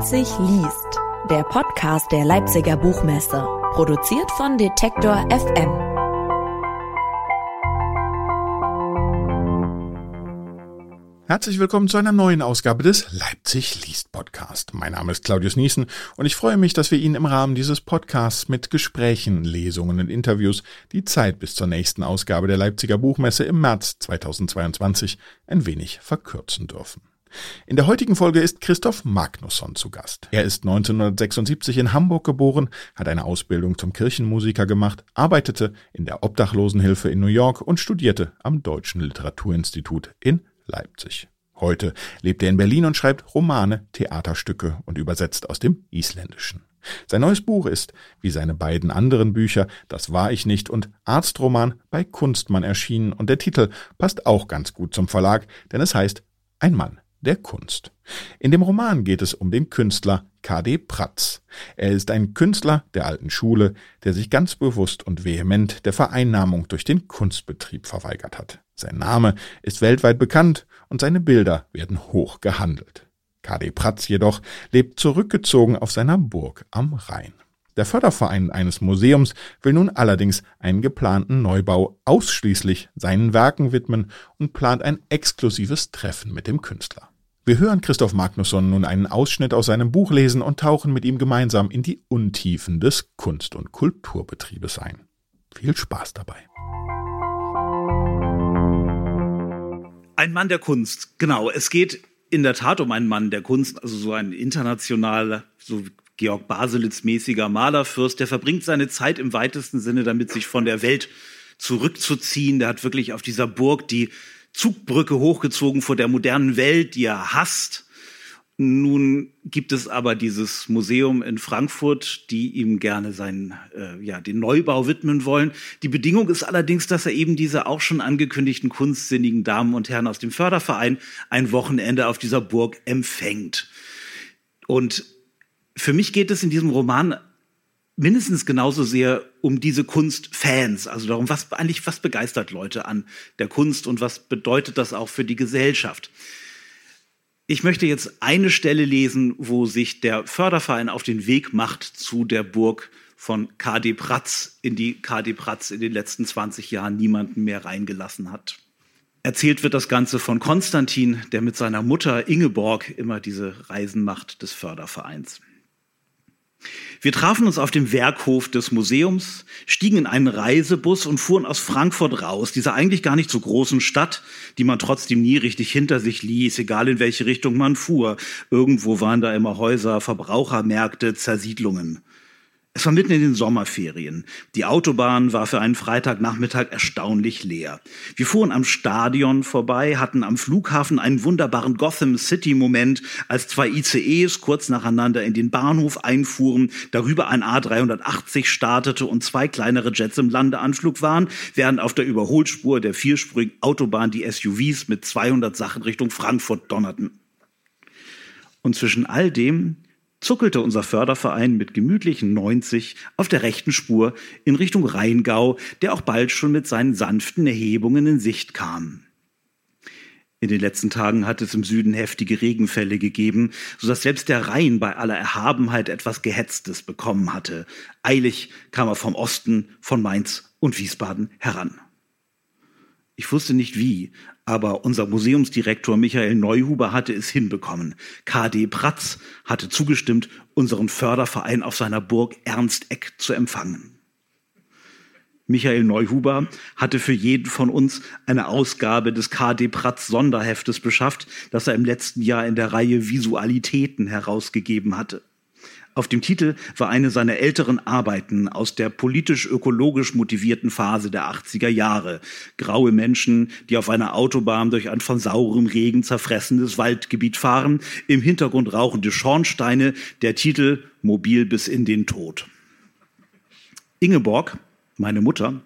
Leipzig liest, der Podcast der Leipziger Buchmesse, produziert von Detektor FM. Herzlich willkommen zu einer neuen Ausgabe des Leipzig liest Podcast. Mein Name ist Claudius Niesen und ich freue mich, dass wir Ihnen im Rahmen dieses Podcasts mit Gesprächen, Lesungen und Interviews die Zeit bis zur nächsten Ausgabe der Leipziger Buchmesse im März 2022 ein wenig verkürzen dürfen. In der heutigen Folge ist Christoph Magnusson zu Gast. Er ist 1976 in Hamburg geboren, hat eine Ausbildung zum Kirchenmusiker gemacht, arbeitete in der Obdachlosenhilfe in New York und studierte am Deutschen Literaturinstitut in Leipzig. Heute lebt er in Berlin und schreibt Romane, Theaterstücke und übersetzt aus dem Isländischen. Sein neues Buch ist, wie seine beiden anderen Bücher, Das war ich nicht und Arztroman bei Kunstmann erschienen und der Titel passt auch ganz gut zum Verlag, denn es heißt Ein Mann der Kunst. In dem Roman geht es um den Künstler K.D. Pratz. Er ist ein Künstler der alten Schule, der sich ganz bewusst und vehement der Vereinnahmung durch den Kunstbetrieb verweigert hat. Sein Name ist weltweit bekannt und seine Bilder werden hoch gehandelt. K.D. Pratz jedoch lebt zurückgezogen auf seiner Burg am Rhein. Der Förderverein eines Museums will nun allerdings einen geplanten Neubau ausschließlich seinen Werken widmen und plant ein exklusives Treffen mit dem Künstler. Wir hören Christoph Magnusson nun einen Ausschnitt aus seinem Buch lesen und tauchen mit ihm gemeinsam in die Untiefen des Kunst- und Kulturbetriebes ein. Viel Spaß dabei. Ein Mann der Kunst, genau. Es geht in der Tat um einen Mann der Kunst, also so ein internationaler, so Georg Baselitz-mäßiger Malerfürst. Der verbringt seine Zeit im weitesten Sinne damit, sich von der Welt zurückzuziehen. Der hat wirklich auf dieser Burg die Zugbrücke hochgezogen vor der modernen Welt, die er hasst. Nun gibt es aber dieses Museum in Frankfurt, die ihm gerne seinen, äh, ja, den Neubau widmen wollen. Die Bedingung ist allerdings, dass er eben diese auch schon angekündigten kunstsinnigen Damen und Herren aus dem Förderverein ein Wochenende auf dieser Burg empfängt. Und für mich geht es in diesem Roman mindestens genauso sehr um diese Kunstfans, also darum, was eigentlich, was begeistert Leute an der Kunst und was bedeutet das auch für die Gesellschaft. Ich möchte jetzt eine Stelle lesen, wo sich der Förderverein auf den Weg macht zu der Burg von KD Pratz, in die KD Pratz in den letzten 20 Jahren niemanden mehr reingelassen hat. Erzählt wird das Ganze von Konstantin, der mit seiner Mutter Ingeborg immer diese Reisen macht des Fördervereins. Wir trafen uns auf dem Werkhof des Museums, stiegen in einen Reisebus und fuhren aus Frankfurt raus, dieser eigentlich gar nicht so großen Stadt, die man trotzdem nie richtig hinter sich ließ, egal in welche Richtung man fuhr. Irgendwo waren da immer Häuser, Verbrauchermärkte, Zersiedlungen. Es war mitten in den Sommerferien. Die Autobahn war für einen Freitagnachmittag erstaunlich leer. Wir fuhren am Stadion vorbei, hatten am Flughafen einen wunderbaren Gotham City Moment, als zwei ICEs kurz nacheinander in den Bahnhof einfuhren, darüber ein A380 startete und zwei kleinere Jets im Landeanflug waren, während auf der Überholspur der vierspurigen Autobahn die SUVs mit 200 Sachen Richtung Frankfurt donnerten. Und zwischen all dem zuckelte unser Förderverein mit gemütlichen 90 auf der rechten Spur in Richtung Rheingau, der auch bald schon mit seinen sanften Erhebungen in Sicht kam. In den letzten Tagen hat es im Süden heftige Regenfälle gegeben, so dass selbst der Rhein bei aller Erhabenheit etwas Gehetztes bekommen hatte. Eilig kam er vom Osten, von Mainz und Wiesbaden heran. Ich wusste nicht wie, aber unser Museumsdirektor Michael Neuhuber hatte es hinbekommen. KD Pratz hatte zugestimmt, unseren Förderverein auf seiner Burg Ernsteck zu empfangen. Michael Neuhuber hatte für jeden von uns eine Ausgabe des KD Pratz Sonderheftes beschafft, das er im letzten Jahr in der Reihe Visualitäten herausgegeben hatte. Auf dem Titel war eine seiner älteren Arbeiten aus der politisch-ökologisch motivierten Phase der 80er Jahre. Graue Menschen, die auf einer Autobahn durch ein von saurem Regen zerfressenes Waldgebiet fahren, im Hintergrund rauchende Schornsteine, der Titel Mobil bis in den Tod. Ingeborg, meine Mutter,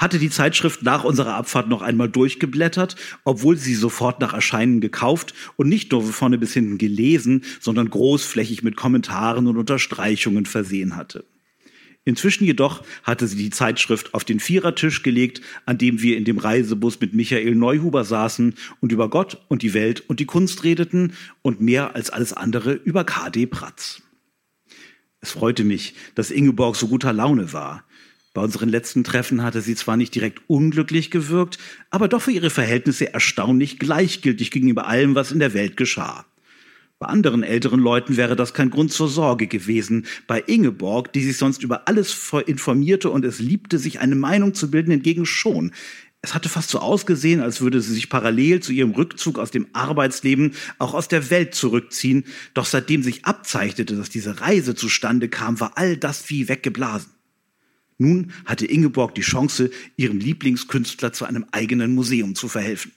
hatte die Zeitschrift nach unserer Abfahrt noch einmal durchgeblättert, obwohl sie sofort nach Erscheinen gekauft und nicht nur vorne bis hinten gelesen, sondern großflächig mit Kommentaren und Unterstreichungen versehen hatte. Inzwischen jedoch hatte sie die Zeitschrift auf den Vierertisch gelegt, an dem wir in dem Reisebus mit Michael Neuhuber saßen und über Gott und die Welt und die Kunst redeten und mehr als alles andere über KD Pratz. Es freute mich, dass Ingeborg so guter Laune war. Bei unseren letzten Treffen hatte sie zwar nicht direkt unglücklich gewirkt, aber doch für ihre Verhältnisse erstaunlich gleichgültig gegenüber allem, was in der Welt geschah. Bei anderen älteren Leuten wäre das kein Grund zur Sorge gewesen. Bei Ingeborg, die sich sonst über alles informierte und es liebte, sich eine Meinung zu bilden, hingegen schon. Es hatte fast so ausgesehen, als würde sie sich parallel zu ihrem Rückzug aus dem Arbeitsleben auch aus der Welt zurückziehen. Doch seitdem sich abzeichnete, dass diese Reise zustande kam, war all das wie weggeblasen. Nun hatte Ingeborg die Chance, ihrem Lieblingskünstler zu einem eigenen Museum zu verhelfen.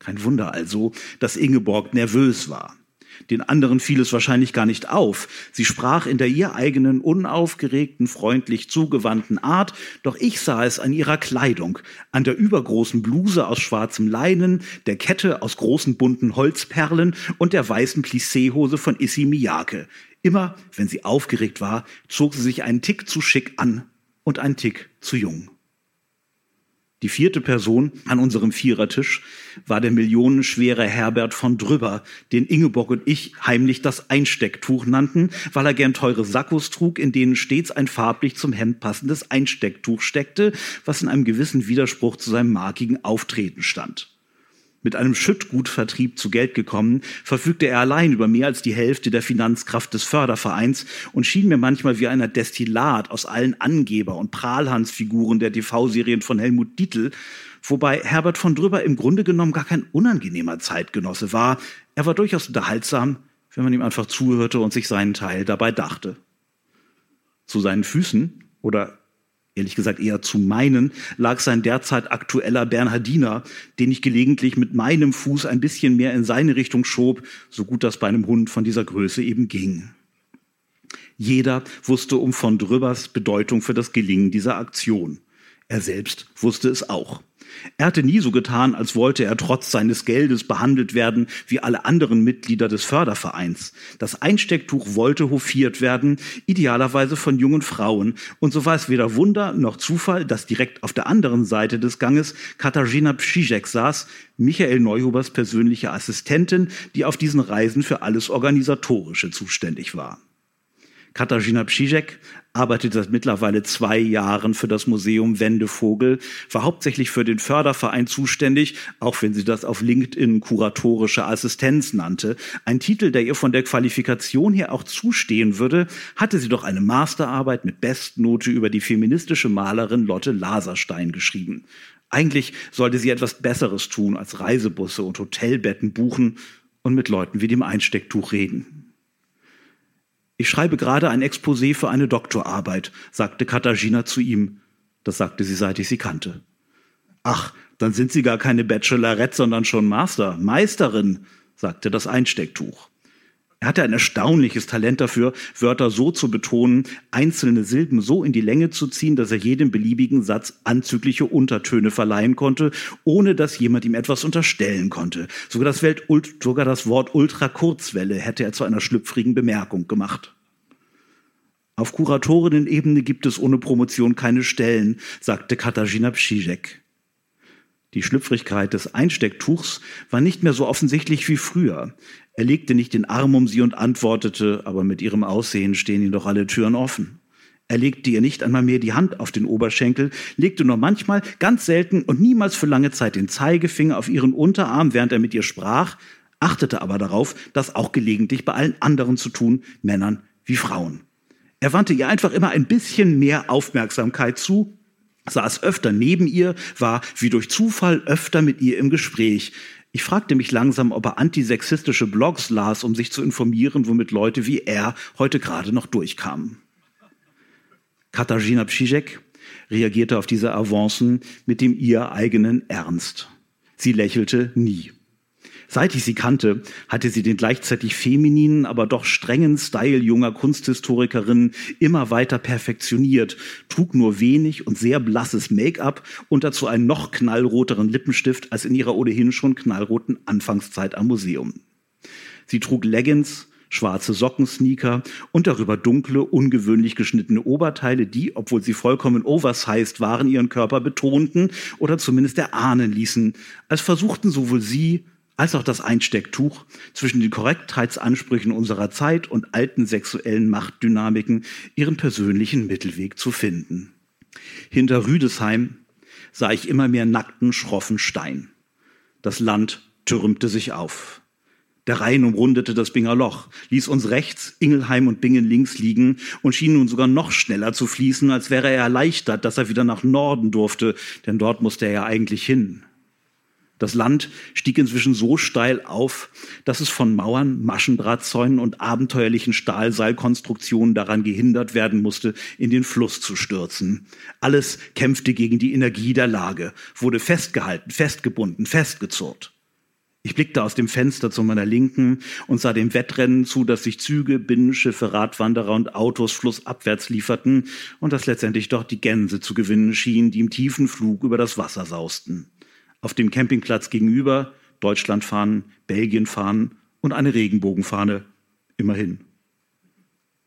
Kein Wunder also, dass Ingeborg nervös war. Den anderen fiel es wahrscheinlich gar nicht auf. Sie sprach in der ihr eigenen, unaufgeregten, freundlich zugewandten Art, doch ich sah es an ihrer Kleidung, an der übergroßen Bluse aus schwarzem Leinen, der Kette aus großen bunten Holzperlen und der weißen Plissé-Hose von Issy Miyake. Immer, wenn sie aufgeregt war, zog sie sich einen Tick zu schick an und einen Tick zu jung. Die vierte Person an unserem Vierertisch war der millionenschwere Herbert von Drüber, den Ingeborg und ich heimlich das Einstecktuch nannten, weil er gern teure Sakkos trug, in denen stets ein farblich zum Hemd passendes Einstecktuch steckte, was in einem gewissen Widerspruch zu seinem markigen Auftreten stand. Mit einem Schüttgutvertrieb zu Geld gekommen, verfügte er allein über mehr als die Hälfte der Finanzkraft des Fördervereins und schien mir manchmal wie einer Destillat aus allen Angeber- und Prahlhansfiguren der TV-Serien von Helmut Dietl, wobei Herbert von Drüber im Grunde genommen gar kein unangenehmer Zeitgenosse war. Er war durchaus unterhaltsam, wenn man ihm einfach zuhörte und sich seinen Teil dabei dachte. Zu seinen Füßen oder ehrlich gesagt eher zu meinen, lag sein derzeit aktueller Bernhardiner, den ich gelegentlich mit meinem Fuß ein bisschen mehr in seine Richtung schob, so gut das bei einem Hund von dieser Größe eben ging. Jeder wusste um von Drübers Bedeutung für das Gelingen dieser Aktion. Er selbst wusste es auch. Er hatte nie so getan, als wollte er trotz seines Geldes behandelt werden wie alle anderen Mitglieder des Fördervereins. Das Einstecktuch wollte hofiert werden, idealerweise von jungen Frauen. Und so war es weder Wunder noch Zufall, dass direkt auf der anderen Seite des Ganges Katarzyna Psizek saß, Michael Neuhubers persönliche Assistentin, die auf diesen Reisen für alles Organisatorische zuständig war. Katarzyna Psizek arbeitet seit mittlerweile zwei Jahren für das Museum Wendevogel, war hauptsächlich für den Förderverein zuständig, auch wenn sie das auf LinkedIn kuratorische Assistenz nannte. Ein Titel, der ihr von der Qualifikation her auch zustehen würde, hatte sie doch eine Masterarbeit mit Bestnote über die feministische Malerin Lotte Laserstein geschrieben. Eigentlich sollte sie etwas Besseres tun als Reisebusse und Hotelbetten buchen und mit Leuten wie dem Einstecktuch reden. Ich schreibe gerade ein Exposé für eine Doktorarbeit, sagte Katharina zu ihm. Das sagte sie, seit ich sie kannte. Ach, dann sind Sie gar keine Bachelorette, sondern schon Master, Meisterin, sagte das Einstecktuch. Er hatte ein erstaunliches Talent dafür, Wörter so zu betonen, einzelne Silben so in die Länge zu ziehen, dass er jedem beliebigen Satz anzügliche Untertöne verleihen konnte, ohne dass jemand ihm etwas unterstellen konnte. Sogar das, Welt, sogar das Wort Ultrakurzwelle hätte er zu einer schlüpfrigen Bemerkung gemacht. Auf Kuratorinnen-Ebene gibt es ohne Promotion keine Stellen, sagte Katarzyna Psizek. Die Schlüpfrigkeit des Einstecktuchs war nicht mehr so offensichtlich wie früher. Er legte nicht den Arm um sie und antwortete, aber mit ihrem Aussehen stehen ihm doch alle Türen offen. Er legte ihr nicht einmal mehr die Hand auf den Oberschenkel, legte nur manchmal, ganz selten und niemals für lange Zeit den Zeigefinger auf ihren Unterarm, während er mit ihr sprach, achtete aber darauf, das auch gelegentlich bei allen anderen zu tun, Männern wie Frauen. Er wandte ihr einfach immer ein bisschen mehr Aufmerksamkeit zu saß öfter neben ihr, war wie durch Zufall öfter mit ihr im Gespräch. Ich fragte mich langsam, ob er antisexistische Blogs las, um sich zu informieren, womit Leute wie er heute gerade noch durchkamen. Katarzyna Psizek reagierte auf diese Avancen mit dem ihr eigenen Ernst. Sie lächelte nie. Seit ich sie kannte, hatte sie den gleichzeitig femininen, aber doch strengen Style junger Kunsthistorikerin immer weiter perfektioniert, trug nur wenig und sehr blasses Make-up und dazu einen noch knallroteren Lippenstift als in ihrer ohnehin schon knallroten Anfangszeit am Museum. Sie trug Leggings, schwarze Sockensneaker und darüber dunkle, ungewöhnlich geschnittene Oberteile, die, obwohl sie vollkommen oversized waren, ihren Körper betonten oder zumindest erahnen ließen, als versuchten sowohl sie als auch das Einstecktuch zwischen den Korrektheitsansprüchen unserer Zeit und alten sexuellen Machtdynamiken ihren persönlichen Mittelweg zu finden. Hinter Rüdesheim sah ich immer mehr nackten, schroffen Stein. Das Land türmte sich auf. Der Rhein umrundete das Binger Loch, ließ uns rechts, Ingelheim und Bingen links liegen und schien nun sogar noch schneller zu fließen, als wäre er erleichtert, dass er wieder nach Norden durfte, denn dort musste er ja eigentlich hin. Das Land stieg inzwischen so steil auf, dass es von Mauern, Maschendrahtzäunen und abenteuerlichen Stahlseilkonstruktionen daran gehindert werden musste, in den Fluss zu stürzen. Alles kämpfte gegen die Energie der Lage, wurde festgehalten, festgebunden, festgezurrt. Ich blickte aus dem Fenster zu meiner Linken und sah dem Wettrennen zu, dass sich Züge, Binnenschiffe, Radwanderer und Autos flussabwärts lieferten und dass letztendlich doch die Gänse zu gewinnen schienen, die im tiefen Flug über das Wasser sausten. Auf dem Campingplatz gegenüber Deutschland fahren, Belgien fahren und eine Regenbogenfahne. Immerhin.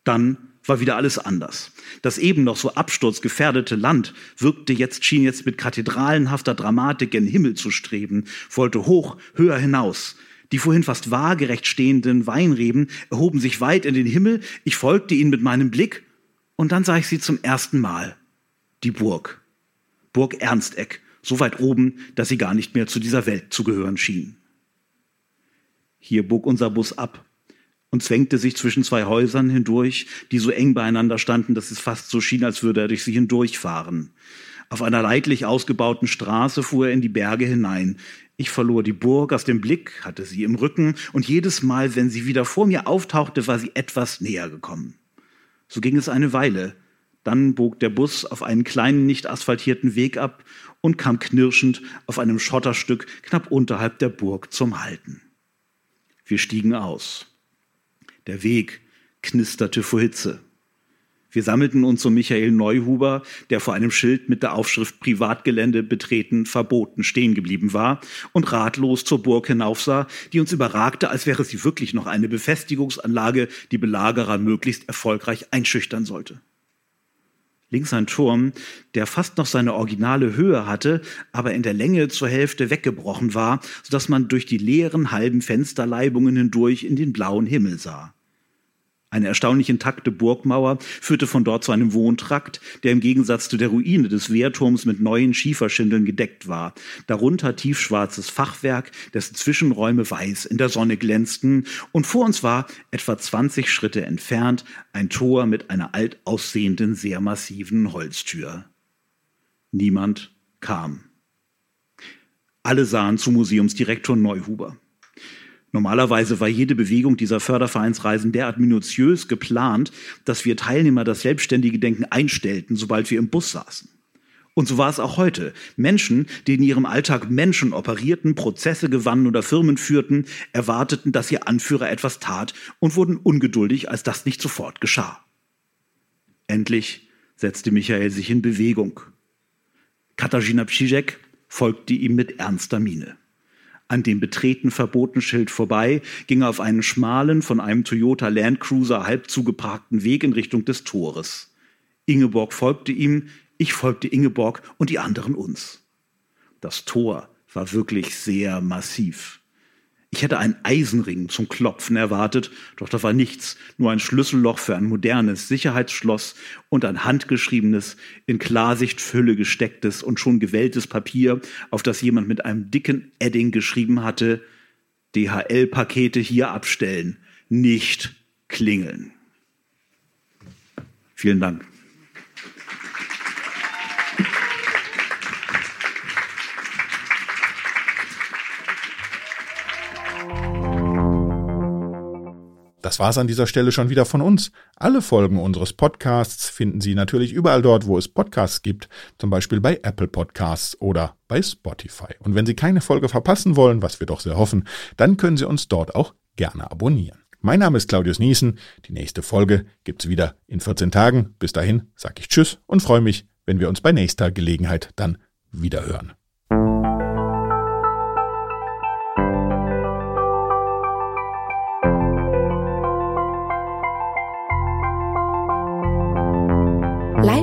Dann war wieder alles anders. Das eben noch so absturzgefährdete Land wirkte jetzt, schien jetzt mit kathedralenhafter Dramatik gen Himmel zu streben, wollte hoch, höher hinaus. Die vorhin fast waagerecht stehenden Weinreben erhoben sich weit in den Himmel, ich folgte ihnen mit meinem Blick, und dann sah ich sie zum ersten Mal. Die Burg. Burg Ernsteck, so weit oben, dass sie gar nicht mehr zu dieser Welt zu gehören schien. Hier bog unser Bus ab und zwängte sich zwischen zwei Häusern hindurch, die so eng beieinander standen, dass es fast so schien, als würde er durch sie hindurchfahren. Auf einer leidlich ausgebauten Straße fuhr er in die Berge hinein. Ich verlor die Burg aus dem Blick, hatte sie im Rücken, und jedes Mal, wenn sie wieder vor mir auftauchte, war sie etwas näher gekommen. So ging es eine Weile. Dann bog der Bus auf einen kleinen, nicht asphaltierten Weg ab und kam knirschend auf einem Schotterstück knapp unterhalb der Burg zum Halten. Wir stiegen aus. Der Weg knisterte vor Hitze. Wir sammelten uns um Michael Neuhuber, der vor einem Schild mit der Aufschrift Privatgelände betreten verboten stehen geblieben war und ratlos zur Burg hinaufsah, die uns überragte, als wäre sie wirklich noch eine Befestigungsanlage, die Belagerer möglichst erfolgreich einschüchtern sollte. Links ein Turm, der fast noch seine originale Höhe hatte, aber in der Länge zur Hälfte weggebrochen war, sodass man durch die leeren halben Fensterleibungen hindurch in den blauen Himmel sah. Eine erstaunlich intakte Burgmauer führte von dort zu einem Wohntrakt, der im Gegensatz zu der Ruine des Wehrturms mit neuen Schieferschindeln gedeckt war. Darunter tiefschwarzes Fachwerk, dessen Zwischenräume weiß in der Sonne glänzten. Und vor uns war, etwa 20 Schritte entfernt, ein Tor mit einer alt aussehenden, sehr massiven Holztür. Niemand kam. Alle sahen zu Museumsdirektor Neuhuber. Normalerweise war jede Bewegung dieser Fördervereinsreisen derart minutiös geplant, dass wir Teilnehmer das selbstständige Denken einstellten, sobald wir im Bus saßen. Und so war es auch heute. Menschen, die in ihrem Alltag Menschen operierten, Prozesse gewannen oder Firmen führten, erwarteten, dass ihr Anführer etwas tat und wurden ungeduldig, als das nicht sofort geschah. Endlich setzte Michael sich in Bewegung. Katarzyna Psizek folgte ihm mit ernster Miene an dem betreten Verbotenschild vorbei, ging er auf einen schmalen, von einem Toyota Land Cruiser halb zugeparkten Weg in Richtung des Tores. Ingeborg folgte ihm, ich folgte Ingeborg und die anderen uns. Das Tor war wirklich sehr massiv. Ich hätte einen Eisenring zum Klopfen erwartet, doch da war nichts, nur ein Schlüsselloch für ein modernes Sicherheitsschloss und ein handgeschriebenes, in Klarsichtfülle gestecktes und schon gewelltes Papier, auf das jemand mit einem dicken Edding geschrieben hatte, DHL-Pakete hier abstellen, nicht klingeln. Vielen Dank. Das war's an dieser Stelle schon wieder von uns. Alle Folgen unseres Podcasts finden Sie natürlich überall dort, wo es Podcasts gibt, zum Beispiel bei Apple Podcasts oder bei Spotify. Und wenn Sie keine Folge verpassen wollen, was wir doch sehr hoffen, dann können Sie uns dort auch gerne abonnieren. Mein Name ist Claudius Niesen. Die nächste Folge gibt's wieder in 14 Tagen. Bis dahin sage ich Tschüss und freue mich, wenn wir uns bei nächster Gelegenheit dann wieder